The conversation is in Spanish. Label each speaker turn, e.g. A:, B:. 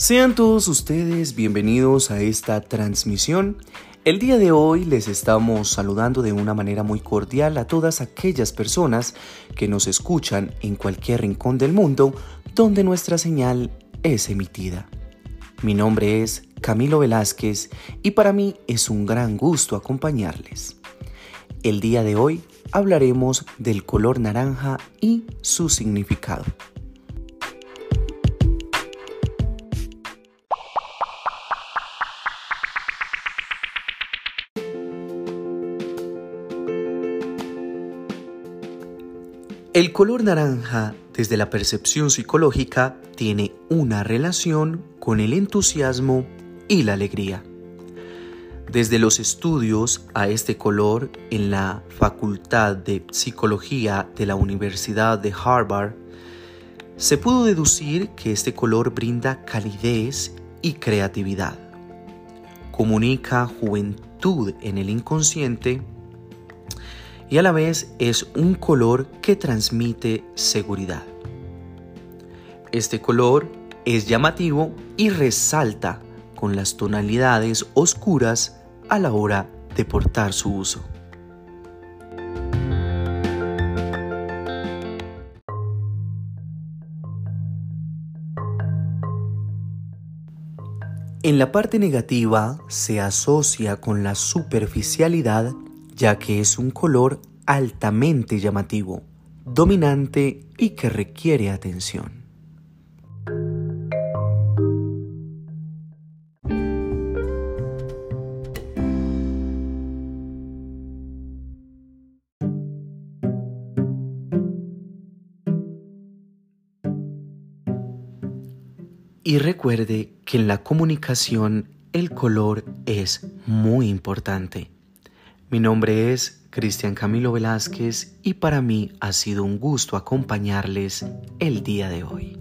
A: Sean todos ustedes bienvenidos a esta transmisión. El día de hoy les estamos saludando de una manera muy cordial a todas aquellas personas que nos escuchan en cualquier rincón del mundo donde nuestra señal es emitida. Mi nombre es Camilo Velázquez y para mí es un gran gusto acompañarles. El día de hoy hablaremos del color naranja y su significado. El color naranja, desde la percepción psicológica, tiene una relación con el entusiasmo y la alegría. Desde los estudios a este color en la Facultad de Psicología de la Universidad de Harvard, se pudo deducir que este color brinda calidez y creatividad. Comunica juventud en el inconsciente y a la vez es un color que transmite seguridad. Este color es llamativo y resalta con las tonalidades oscuras a la hora de portar su uso. En la parte negativa se asocia con la superficialidad ya que es un color altamente llamativo, dominante y que requiere atención. Y recuerde que en la comunicación el color es muy importante. Mi nombre es Cristian Camilo Velázquez y para mí ha sido un gusto acompañarles el día de hoy.